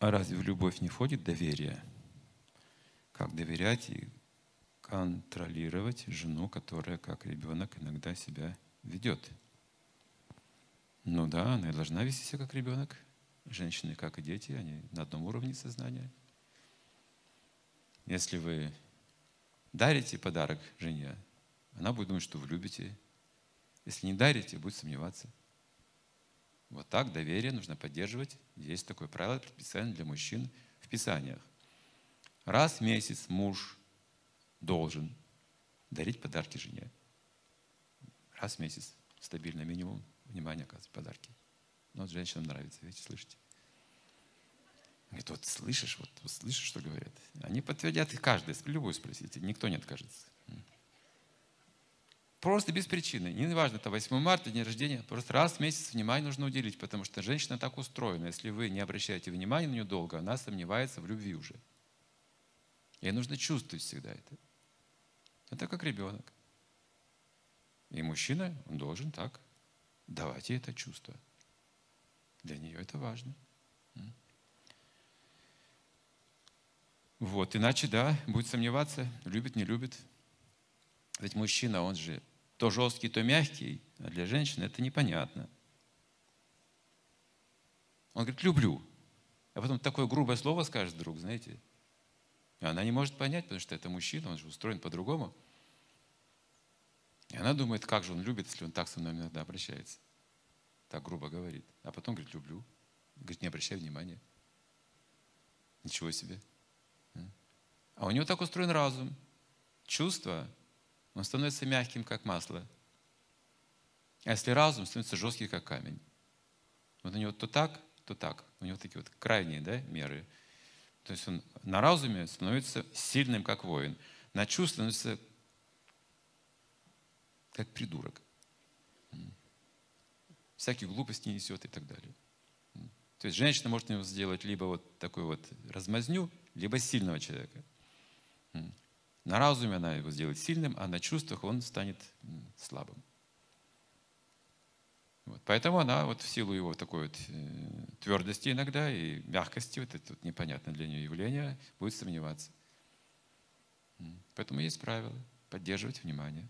А разве в любовь не входит доверие? Как доверять и контролировать жену, которая как ребенок иногда себя ведет? Ну да, она и должна вести себя как ребенок. Женщины, как и дети, они на одном уровне сознания. Если вы дарите подарок жене, она будет думать, что вы любите. Если не дарите, будет сомневаться. Вот так доверие нужно поддерживать. Есть такое правило, предписание для мужчин в Писаниях. Раз в месяц муж должен дарить подарки жене. Раз в месяц, стабильно, минимум, внимание оказывать, подарки. Но вот женщинам нравится, видите, слышите. Говорит, вот слышишь, вот, вот слышишь, что говорят? Они подтвердят, и каждый, любой спросите, никто не откажется. Просто без причины. Не важно, это 8 марта, день рождения. Просто раз в месяц внимание нужно уделить, потому что женщина так устроена. Если вы не обращаете внимания на нее долго, она сомневается в любви уже. Ей нужно чувствовать всегда это. Это как ребенок. И мужчина, он должен так давать ей это чувство. Для нее это важно. Вот, иначе, да, будет сомневаться, любит, не любит. Ведь мужчина, он же то жесткий, то мягкий, а для женщины это непонятно. Он говорит, люблю. А потом такое грубое слово скажет вдруг, знаете. И она не может понять, потому что это мужчина, он же устроен по-другому. И она думает, как же он любит, если он так со мной иногда обращается. Так грубо говорит. А потом говорит, люблю. Говорит, не обращай внимания. Ничего себе. А у него так устроен разум. Чувства он становится мягким, как масло. А если разум, становится жесткий, как камень. Вот у него то так, то так. У него такие вот крайние да, меры. То есть он на разуме становится сильным, как воин. На чувство становится как придурок. Всякие глупости несет и так далее. То есть женщина может него сделать либо вот такой вот размазню, либо сильного человека. На разуме она его сделает сильным, а на чувствах он станет слабым. Вот. Поэтому она вот в силу его такой вот э, твердости иногда и мягкости, вот это вот непонятное для нее явление, будет сомневаться. Поэтому есть правило поддерживать внимание.